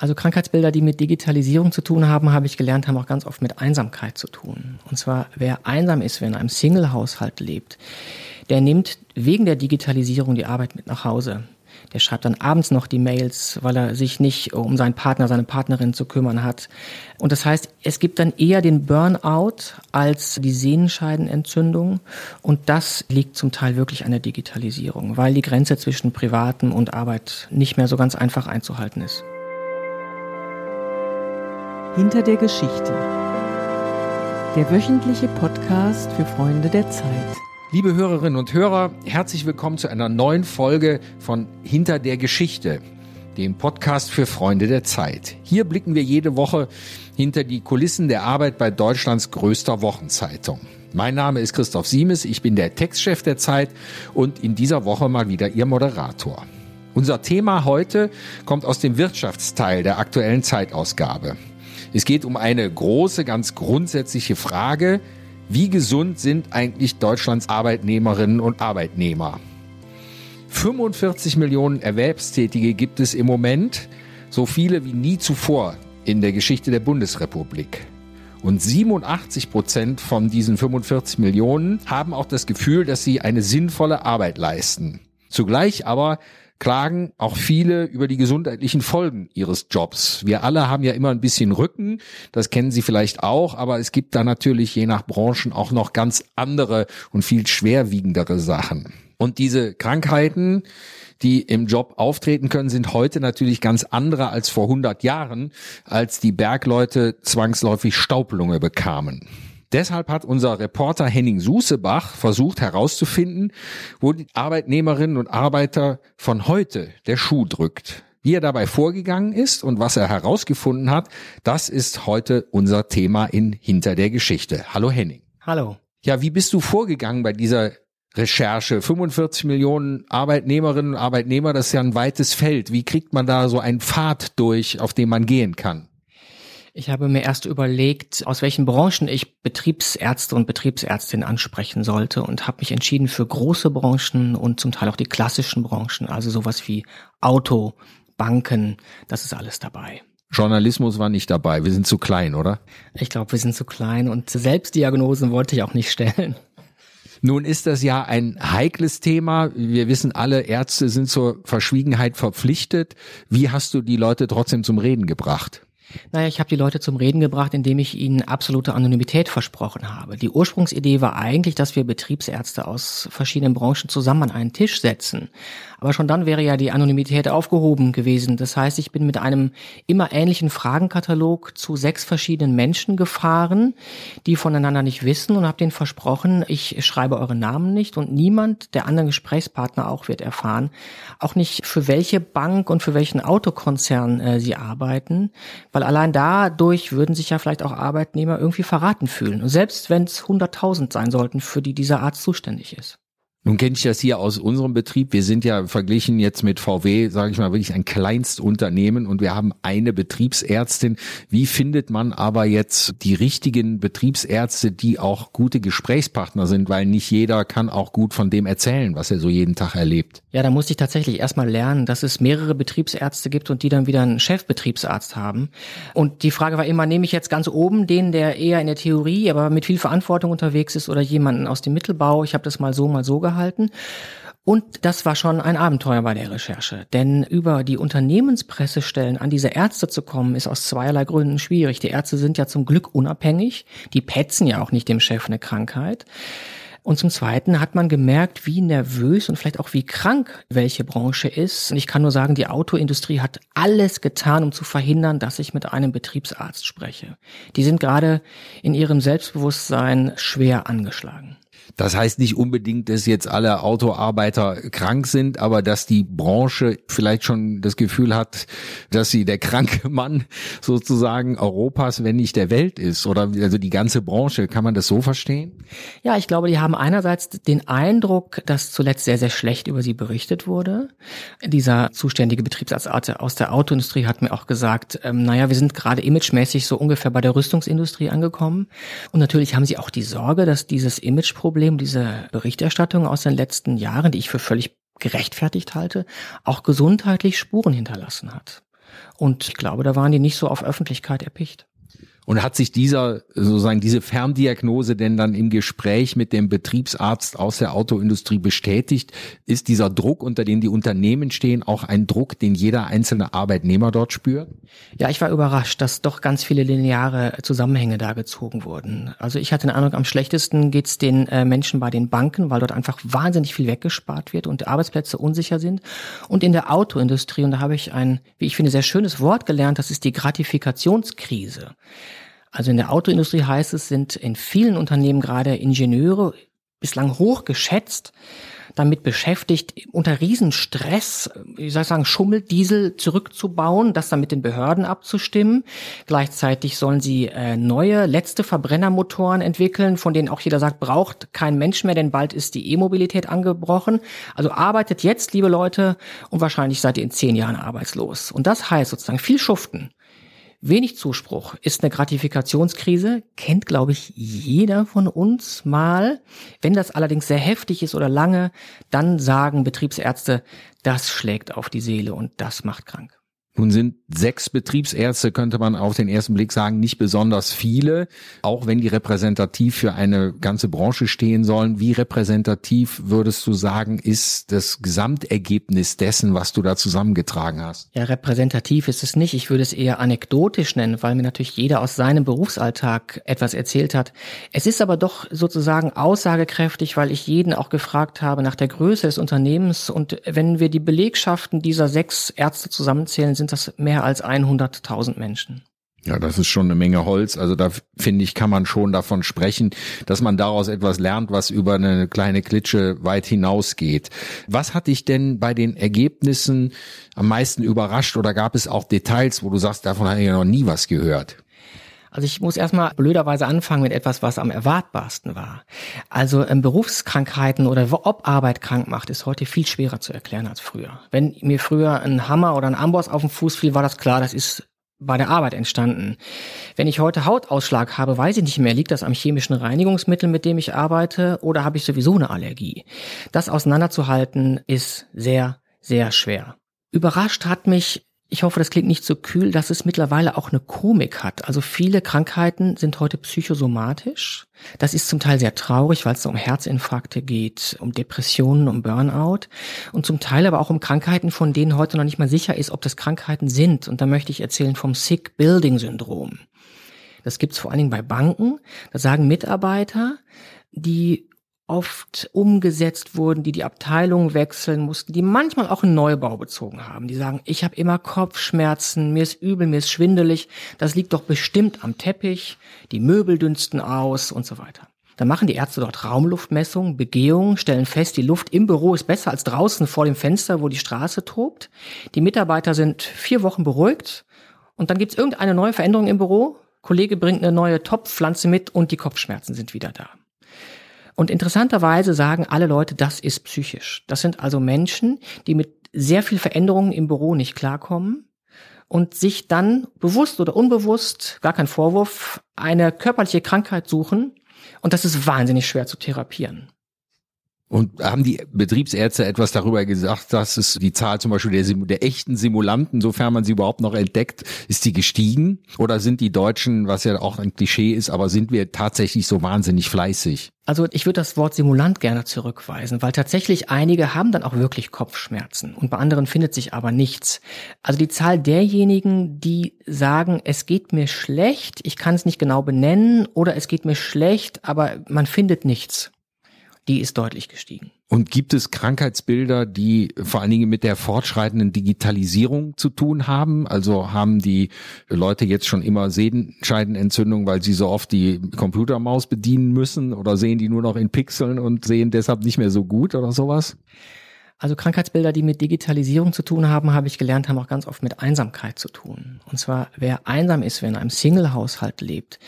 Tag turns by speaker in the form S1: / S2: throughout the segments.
S1: Also Krankheitsbilder, die mit Digitalisierung zu tun haben, habe ich gelernt, haben auch ganz oft mit Einsamkeit zu tun. Und zwar, wer einsam ist, wer in einem Single-Haushalt lebt, der nimmt wegen der Digitalisierung die Arbeit mit nach Hause. Der schreibt dann abends noch die Mails, weil er sich nicht um seinen Partner, seine Partnerin zu kümmern hat. Und das heißt, es gibt dann eher den Burnout als die Sehenscheidenentzündung. Und das liegt zum Teil wirklich an der Digitalisierung, weil die Grenze zwischen Privatem und Arbeit nicht mehr so ganz einfach einzuhalten ist.
S2: Hinter der Geschichte. Der wöchentliche Podcast für Freunde der Zeit.
S3: Liebe Hörerinnen und Hörer, herzlich willkommen zu einer neuen Folge von Hinter der Geschichte, dem Podcast für Freunde der Zeit. Hier blicken wir jede Woche hinter die Kulissen der Arbeit bei Deutschlands größter Wochenzeitung. Mein Name ist Christoph Siemes, ich bin der Textchef der Zeit und in dieser Woche mal wieder Ihr Moderator. Unser Thema heute kommt aus dem Wirtschaftsteil der aktuellen Zeitausgabe. Es geht um eine große, ganz grundsätzliche Frage, wie gesund sind eigentlich Deutschlands Arbeitnehmerinnen und Arbeitnehmer? 45 Millionen Erwerbstätige gibt es im Moment, so viele wie nie zuvor in der Geschichte der Bundesrepublik. Und 87 Prozent von diesen 45 Millionen haben auch das Gefühl, dass sie eine sinnvolle Arbeit leisten. Zugleich aber klagen auch viele über die gesundheitlichen Folgen ihres Jobs. Wir alle haben ja immer ein bisschen Rücken, das kennen Sie vielleicht auch, aber es gibt da natürlich je nach Branchen auch noch ganz andere und viel schwerwiegendere Sachen. Und diese Krankheiten, die im Job auftreten können, sind heute natürlich ganz andere als vor 100 Jahren, als die Bergleute zwangsläufig Staublunge bekamen. Deshalb hat unser Reporter Henning Susebach versucht herauszufinden, wo die Arbeitnehmerinnen und Arbeiter von heute der Schuh drückt. Wie er dabei vorgegangen ist und was er herausgefunden hat, das ist heute unser Thema in Hinter der Geschichte. Hallo Henning.
S1: Hallo.
S3: Ja, wie bist du vorgegangen bei dieser Recherche? 45 Millionen Arbeitnehmerinnen und Arbeitnehmer, das ist ja ein weites Feld. Wie kriegt man da so einen Pfad durch, auf den man gehen kann?
S1: Ich habe mir erst überlegt, aus welchen Branchen ich Betriebsärzte und Betriebsärztinnen ansprechen sollte und habe mich entschieden für große Branchen und zum Teil auch die klassischen Branchen, also sowas wie Auto, Banken, das ist alles dabei.
S3: Journalismus war nicht dabei, wir sind zu klein, oder?
S1: Ich glaube, wir sind zu klein und Selbstdiagnosen wollte ich auch nicht stellen.
S3: Nun ist das ja ein heikles Thema. Wir wissen alle, Ärzte sind zur Verschwiegenheit verpflichtet. Wie hast du die Leute trotzdem zum Reden gebracht?
S1: Naja, ich habe die Leute zum Reden gebracht, indem ich ihnen absolute Anonymität versprochen habe. Die Ursprungsidee war eigentlich, dass wir Betriebsärzte aus verschiedenen Branchen zusammen an einen Tisch setzen. Aber schon dann wäre ja die Anonymität aufgehoben gewesen. Das heißt, ich bin mit einem immer ähnlichen Fragenkatalog zu sechs verschiedenen Menschen gefahren, die voneinander nicht wissen und habe denen versprochen, ich schreibe eure Namen nicht und niemand der anderen Gesprächspartner auch wird erfahren, auch nicht für welche Bank und für welchen Autokonzern äh, sie arbeiten, weil allein dadurch würden sich ja vielleicht auch Arbeitnehmer irgendwie verraten fühlen. Und selbst wenn es 100.000 sein sollten, für die dieser Arzt zuständig ist.
S3: Nun kenne ich das hier aus unserem Betrieb. Wir sind ja verglichen jetzt mit VW, sage ich mal, wirklich ein Kleinstunternehmen und wir haben eine Betriebsärztin. Wie findet man aber jetzt die richtigen Betriebsärzte, die auch gute Gesprächspartner sind, weil nicht jeder kann auch gut von dem erzählen, was er so jeden Tag erlebt?
S1: Ja, da musste ich tatsächlich erstmal lernen, dass es mehrere Betriebsärzte gibt und die dann wieder einen Chefbetriebsarzt haben. Und die Frage war immer, nehme ich jetzt ganz oben den, der eher in der Theorie, aber mit viel Verantwortung unterwegs ist oder jemanden aus dem Mittelbau? Ich habe das mal so, mal so gehabt gehalten. Und das war schon ein Abenteuer bei der Recherche. Denn über die Unternehmenspressestellen an diese Ärzte zu kommen, ist aus zweierlei Gründen schwierig. Die Ärzte sind ja zum Glück unabhängig. Die petzen ja auch nicht dem Chef eine Krankheit. Und zum Zweiten hat man gemerkt, wie nervös und vielleicht auch wie krank welche Branche ist. Und ich kann nur sagen, die Autoindustrie hat alles getan, um zu verhindern, dass ich mit einem Betriebsarzt spreche. Die sind gerade in ihrem Selbstbewusstsein schwer angeschlagen.
S3: Das heißt nicht unbedingt, dass jetzt alle Autoarbeiter krank sind, aber dass die Branche vielleicht schon das Gefühl hat, dass sie der kranke Mann sozusagen Europas, wenn nicht der Welt ist. Oder also die ganze Branche. Kann man das so verstehen?
S1: Ja, ich glaube, die haben einerseits den Eindruck, dass zuletzt sehr, sehr schlecht über sie berichtet wurde. Dieser zuständige Betriebsarzt aus der Autoindustrie hat mir auch gesagt, ähm, naja, wir sind gerade imagemäßig so ungefähr bei der Rüstungsindustrie angekommen. Und natürlich haben sie auch die Sorge, dass dieses Imageproblem Problem, diese Berichterstattung aus den letzten Jahren, die ich für völlig gerechtfertigt halte, auch gesundheitlich Spuren hinterlassen hat. Und ich glaube, da waren die nicht so auf Öffentlichkeit erpicht.
S3: Und hat sich dieser, sozusagen diese Ferndiagnose denn dann im Gespräch mit dem Betriebsarzt aus der Autoindustrie bestätigt? Ist dieser Druck, unter dem die Unternehmen stehen, auch ein Druck, den jeder einzelne Arbeitnehmer dort spürt?
S1: Ja, ich war überrascht, dass doch ganz viele lineare Zusammenhänge da gezogen wurden. Also ich hatte den Eindruck, am schlechtesten geht's den äh, Menschen bei den Banken, weil dort einfach wahnsinnig viel weggespart wird und Arbeitsplätze unsicher sind. Und in der Autoindustrie, und da habe ich ein, wie ich finde, sehr schönes Wort gelernt, das ist die Gratifikationskrise. Also in der Autoindustrie heißt es, sind in vielen Unternehmen gerade Ingenieure bislang hoch geschätzt, damit beschäftigt, unter Riesenstress, wie soll ich sagen, Schummeldiesel zurückzubauen, das dann mit den Behörden abzustimmen. Gleichzeitig sollen sie äh, neue, letzte Verbrennermotoren entwickeln, von denen auch jeder sagt, braucht kein Mensch mehr, denn bald ist die E-Mobilität angebrochen. Also arbeitet jetzt, liebe Leute, und wahrscheinlich seid ihr in zehn Jahren arbeitslos. Und das heißt sozusagen viel Schuften. Wenig Zuspruch ist eine Gratifikationskrise, kennt, glaube ich, jeder von uns mal. Wenn das allerdings sehr heftig ist oder lange, dann sagen Betriebsärzte, das schlägt auf die Seele und das macht krank.
S3: Nun sind sechs Betriebsärzte, könnte man auf den ersten Blick sagen, nicht besonders viele, auch wenn die repräsentativ für eine ganze Branche stehen sollen. Wie repräsentativ würdest du sagen, ist das Gesamtergebnis dessen, was du da zusammengetragen hast?
S1: Ja, repräsentativ ist es nicht. Ich würde es eher anekdotisch nennen, weil mir natürlich jeder aus seinem Berufsalltag etwas erzählt hat. Es ist aber doch sozusagen aussagekräftig, weil ich jeden auch gefragt habe nach der Größe des Unternehmens. Und wenn wir die Belegschaften dieser sechs Ärzte zusammenzählen, sind das mehr als 100.000 Menschen.
S3: Ja, das ist schon eine Menge Holz. Also da finde ich, kann man schon davon sprechen, dass man daraus etwas lernt, was über eine kleine Klitsche weit hinausgeht. Was hat dich denn bei den Ergebnissen am meisten überrascht oder gab es auch Details, wo du sagst, davon habe ich ja noch nie was gehört?
S1: Also ich muss erstmal blöderweise anfangen mit etwas, was am erwartbarsten war. Also ähm, Berufskrankheiten oder ob Arbeit krank macht, ist heute viel schwerer zu erklären als früher. Wenn mir früher ein Hammer oder ein Amboss auf den Fuß fiel, war das klar, das ist bei der Arbeit entstanden. Wenn ich heute Hautausschlag habe, weiß ich nicht mehr, liegt das am chemischen Reinigungsmittel, mit dem ich arbeite, oder habe ich sowieso eine Allergie? Das auseinanderzuhalten ist sehr, sehr schwer. Überrascht hat mich ich hoffe, das klingt nicht so kühl, dass es mittlerweile auch eine Komik hat. Also viele Krankheiten sind heute psychosomatisch. Das ist zum Teil sehr traurig, weil es um Herzinfarkte geht, um Depressionen, um Burnout und zum Teil aber auch um Krankheiten, von denen heute noch nicht mal sicher ist, ob das Krankheiten sind. Und da möchte ich erzählen vom Sick Building Syndrom. Das gibt's vor allen Dingen bei Banken. Da sagen Mitarbeiter, die oft umgesetzt wurden, die die Abteilung wechseln mussten, die manchmal auch einen Neubau bezogen haben. Die sagen, ich habe immer Kopfschmerzen, mir ist übel, mir ist schwindelig, das liegt doch bestimmt am Teppich, die Möbel dünsten aus und so weiter. Dann machen die Ärzte dort Raumluftmessungen, Begehungen, stellen fest, die Luft im Büro ist besser als draußen vor dem Fenster, wo die Straße tobt. Die Mitarbeiter sind vier Wochen beruhigt und dann gibt es irgendeine neue Veränderung im Büro. Kollege bringt eine neue Topfpflanze mit und die Kopfschmerzen sind wieder da. Und interessanterweise sagen alle Leute, das ist psychisch. Das sind also Menschen, die mit sehr viel Veränderungen im Büro nicht klarkommen und sich dann bewusst oder unbewusst, gar kein Vorwurf, eine körperliche Krankheit suchen. Und das ist wahnsinnig schwer zu therapieren.
S3: Und haben die Betriebsärzte etwas darüber gesagt, dass es die Zahl zum Beispiel der, der, echten Simulanten, sofern man sie überhaupt noch entdeckt, ist die gestiegen? Oder sind die Deutschen, was ja auch ein Klischee ist, aber sind wir tatsächlich so wahnsinnig fleißig?
S1: Also ich würde das Wort Simulant gerne zurückweisen, weil tatsächlich einige haben dann auch wirklich Kopfschmerzen und bei anderen findet sich aber nichts. Also die Zahl derjenigen, die sagen, es geht mir schlecht, ich kann es nicht genau benennen oder es geht mir schlecht, aber man findet nichts die ist deutlich gestiegen.
S3: Und gibt es Krankheitsbilder, die vor allen Dingen mit der fortschreitenden Digitalisierung zu tun haben? Also haben die Leute jetzt schon immer Sehenscheidenentzündung, weil sie so oft die Computermaus bedienen müssen oder sehen die nur noch in Pixeln und sehen deshalb nicht mehr so gut oder sowas?
S1: Also Krankheitsbilder, die mit Digitalisierung zu tun haben, habe ich gelernt, haben auch ganz oft mit Einsamkeit zu tun. Und zwar, wer einsam ist, wer in einem Single-Haushalt lebt,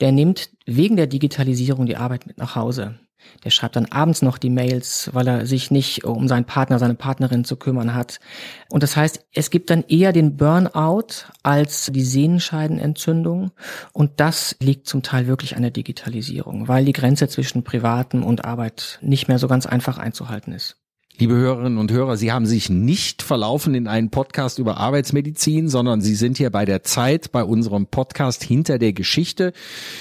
S1: der nimmt wegen der Digitalisierung die Arbeit mit nach Hause. Der schreibt dann abends noch die Mails, weil er sich nicht um seinen Partner, seine Partnerin zu kümmern hat. Und das heißt, es gibt dann eher den Burnout als die Sehnenscheidenentzündung. Und das liegt zum Teil wirklich an der Digitalisierung, weil die Grenze zwischen Privatem und Arbeit nicht mehr so ganz einfach einzuhalten ist.
S3: Liebe Hörerinnen und Hörer, Sie haben sich nicht verlaufen in einen Podcast über Arbeitsmedizin, sondern Sie sind hier bei der Zeit, bei unserem Podcast Hinter der Geschichte,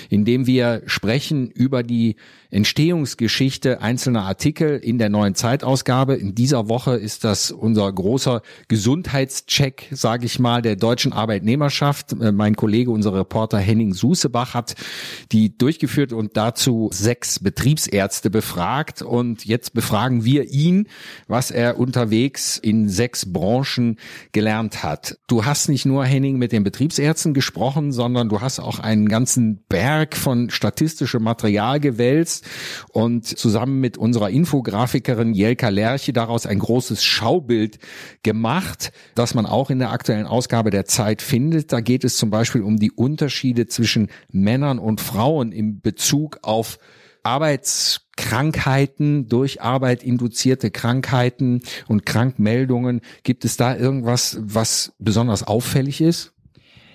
S3: in dem wir sprechen über die Entstehungsgeschichte einzelner Artikel in der neuen Zeitausgabe. In dieser Woche ist das unser großer Gesundheitscheck, sage ich mal, der deutschen Arbeitnehmerschaft. Äh, mein Kollege, unser Reporter Henning Susebach hat die durchgeführt und dazu sechs Betriebsärzte befragt. Und jetzt befragen wir ihn, was er unterwegs in sechs Branchen gelernt hat. Du hast nicht nur, Henning, mit den Betriebsärzten gesprochen, sondern du hast auch einen ganzen Berg von statistischem Material gewälzt und zusammen mit unserer Infografikerin Jelka Lerche daraus ein großes Schaubild gemacht, das man auch in der aktuellen Ausgabe der Zeit findet. Da geht es zum Beispiel um die Unterschiede zwischen Männern und Frauen im Bezug auf Arbeitskrankheiten, durch Arbeit induzierte Krankheiten und Krankmeldungen. Gibt es da irgendwas, was besonders auffällig ist?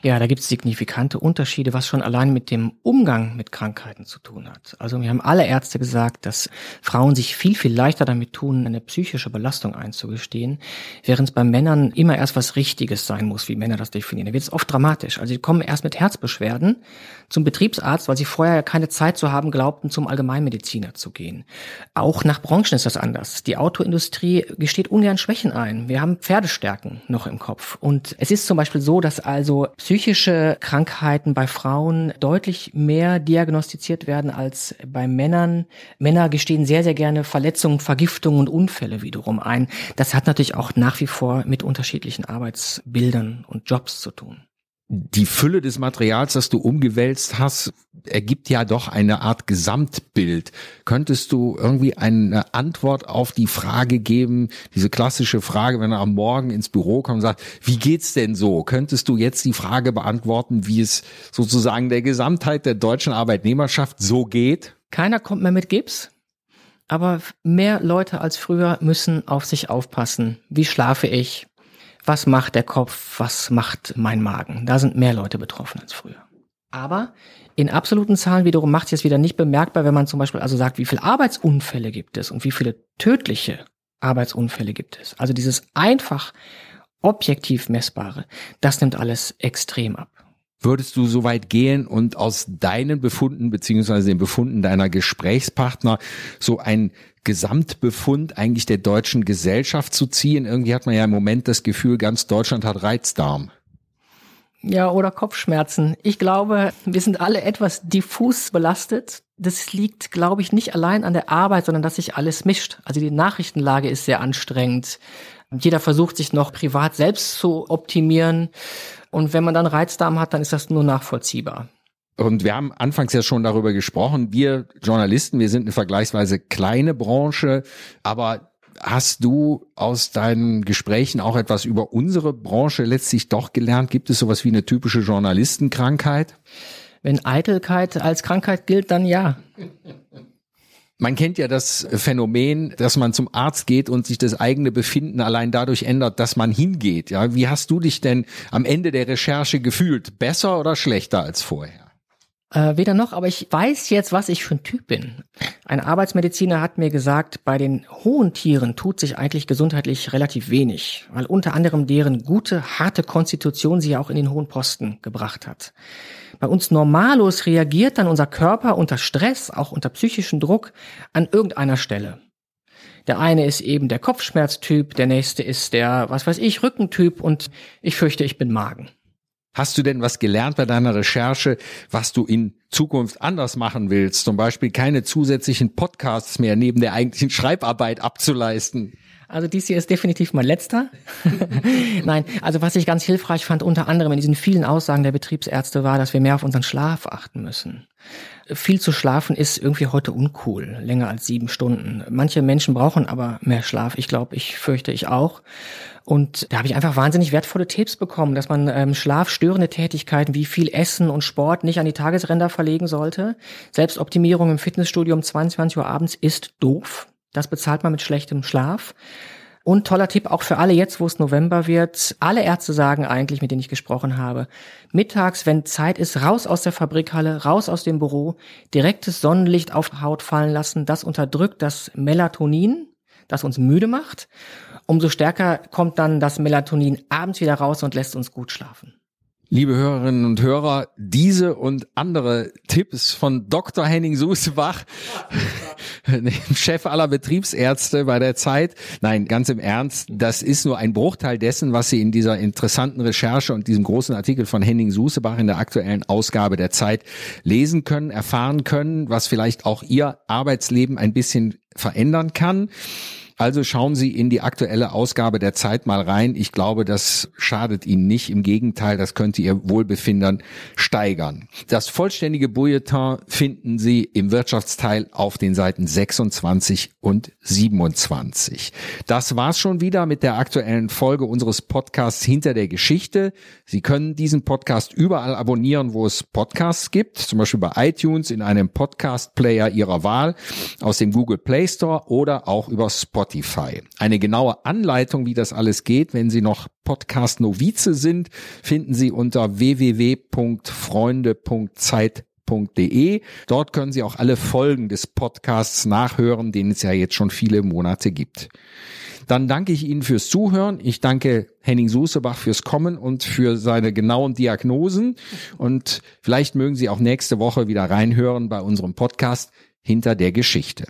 S1: Ja, da gibt es signifikante Unterschiede, was schon allein mit dem Umgang mit Krankheiten zu tun hat. Also mir haben alle Ärzte gesagt, dass Frauen sich viel, viel leichter damit tun, eine psychische Belastung einzugestehen, während es bei Männern immer erst was Richtiges sein muss, wie Männer das definieren. Da wird es oft dramatisch. Also sie kommen erst mit Herzbeschwerden zum Betriebsarzt, weil sie vorher keine Zeit zu haben glaubten, zum Allgemeinmediziner zu gehen. Auch nach Branchen ist das anders. Die Autoindustrie gesteht ungern Schwächen ein. Wir haben Pferdestärken noch im Kopf. Und es ist zum Beispiel so, dass also psychische Krankheiten bei Frauen deutlich mehr diagnostiziert werden als bei Männern. Männer gestehen sehr, sehr gerne Verletzungen, Vergiftungen und Unfälle wiederum ein. Das hat natürlich auch nach wie vor mit unterschiedlichen Arbeitsbildern und Jobs zu tun
S3: die Fülle des Materials, das du umgewälzt hast, ergibt ja doch eine Art Gesamtbild. Könntest du irgendwie eine Antwort auf die Frage geben, diese klassische Frage, wenn er am Morgen ins Büro kommt und sagt, wie geht's denn so? Könntest du jetzt die Frage beantworten, wie es sozusagen der Gesamtheit der deutschen Arbeitnehmerschaft so geht?
S1: Keiner kommt mehr mit Gips. Aber mehr Leute als früher müssen auf sich aufpassen. Wie schlafe ich? Was macht der Kopf, was macht mein Magen. Da sind mehr Leute betroffen als früher. Aber in absoluten Zahlen wiederum macht sich es wieder nicht bemerkbar, wenn man zum Beispiel also sagt, wie viele Arbeitsunfälle gibt es und wie viele tödliche Arbeitsunfälle gibt es. Also dieses einfach objektiv messbare, das nimmt alles extrem ab.
S3: Würdest du so weit gehen und aus deinen Befunden beziehungsweise den Befunden deiner Gesprächspartner so ein Gesamtbefund eigentlich der deutschen Gesellschaft zu ziehen? Irgendwie hat man ja im Moment das Gefühl, ganz Deutschland hat Reizdarm.
S1: Ja, oder Kopfschmerzen. Ich glaube, wir sind alle etwas diffus belastet. Das liegt, glaube ich, nicht allein an der Arbeit, sondern dass sich alles mischt. Also die Nachrichtenlage ist sehr anstrengend. Jeder versucht sich noch privat selbst zu optimieren. Und wenn man dann Reizdarm hat, dann ist das nur nachvollziehbar.
S3: Und wir haben anfangs ja schon darüber gesprochen, wir Journalisten, wir sind eine vergleichsweise kleine Branche, aber hast du aus deinen Gesprächen auch etwas über unsere Branche letztlich doch gelernt? Gibt es sowas wie eine typische Journalistenkrankheit?
S1: Wenn Eitelkeit als Krankheit gilt, dann ja.
S3: Man kennt ja das Phänomen, dass man zum Arzt geht und sich das eigene Befinden allein dadurch ändert, dass man hingeht. Ja, wie hast du dich denn am Ende der Recherche gefühlt? Besser oder schlechter als vorher?
S1: Äh, weder noch, aber ich weiß jetzt, was ich für ein Typ bin. Ein Arbeitsmediziner hat mir gesagt, bei den hohen Tieren tut sich eigentlich gesundheitlich relativ wenig, weil unter anderem deren gute, harte Konstitution sie auch in den hohen Posten gebracht hat. Bei uns Normalos reagiert dann unser Körper unter Stress, auch unter psychischen Druck, an irgendeiner Stelle. Der eine ist eben der Kopfschmerztyp, der nächste ist der, was weiß ich, Rückentyp und ich fürchte, ich bin Magen.
S3: Hast du denn was gelernt bei deiner Recherche, was du in Zukunft anders machen willst? Zum Beispiel keine zusätzlichen Podcasts mehr neben der eigentlichen Schreibarbeit abzuleisten?
S1: Also dies hier ist definitiv mein letzter. Nein, also was ich ganz hilfreich fand, unter anderem in diesen vielen Aussagen der Betriebsärzte, war, dass wir mehr auf unseren Schlaf achten müssen. Viel zu schlafen ist irgendwie heute uncool, länger als sieben Stunden. Manche Menschen brauchen aber mehr Schlaf. Ich glaube, ich fürchte ich auch. Und da habe ich einfach wahnsinnig wertvolle Tipps bekommen, dass man ähm, schlafstörende Tätigkeiten wie viel Essen und Sport nicht an die Tagesränder verlegen sollte. Selbstoptimierung im Fitnessstudio um 22 Uhr abends ist doof. Das bezahlt man mit schlechtem Schlaf. Und toller Tipp auch für alle jetzt, wo es November wird. Alle Ärzte sagen eigentlich, mit denen ich gesprochen habe, mittags, wenn Zeit ist, raus aus der Fabrikhalle, raus aus dem Büro, direktes Sonnenlicht auf Haut fallen lassen. Das unterdrückt das Melatonin, das uns müde macht, umso stärker kommt dann das Melatonin abends wieder raus und lässt uns gut schlafen.
S3: Liebe Hörerinnen und Hörer, diese und andere Tipps von Dr. Henning Susebach, dem Chef aller Betriebsärzte bei der Zeit. Nein, ganz im Ernst, das ist nur ein Bruchteil dessen, was Sie in dieser interessanten Recherche und diesem großen Artikel von Henning Susebach in der aktuellen Ausgabe der Zeit lesen können, erfahren können, was vielleicht auch Ihr Arbeitsleben ein bisschen verändern kann. Also schauen Sie in die aktuelle Ausgabe der Zeit mal rein. Ich glaube, das schadet Ihnen nicht. Im Gegenteil, das könnte Ihr Wohlbefinden steigern. Das vollständige Bulletin finden Sie im Wirtschaftsteil auf den Seiten 26 und 27. Das war's schon wieder mit der aktuellen Folge unseres Podcasts Hinter der Geschichte. Sie können diesen Podcast überall abonnieren, wo es Podcasts gibt, zum Beispiel bei iTunes in einem Podcast-Player Ihrer Wahl, aus dem Google Play Store oder auch über Spotify. Spotify. Eine genaue Anleitung, wie das alles geht, wenn Sie noch Podcast-Novize sind, finden Sie unter www.freunde.zeit.de. Dort können Sie auch alle Folgen des Podcasts nachhören, den es ja jetzt schon viele Monate gibt. Dann danke ich Ihnen fürs Zuhören. Ich danke Henning Susebach fürs Kommen und für seine genauen Diagnosen. Und vielleicht mögen Sie auch nächste Woche wieder reinhören bei unserem Podcast Hinter der Geschichte.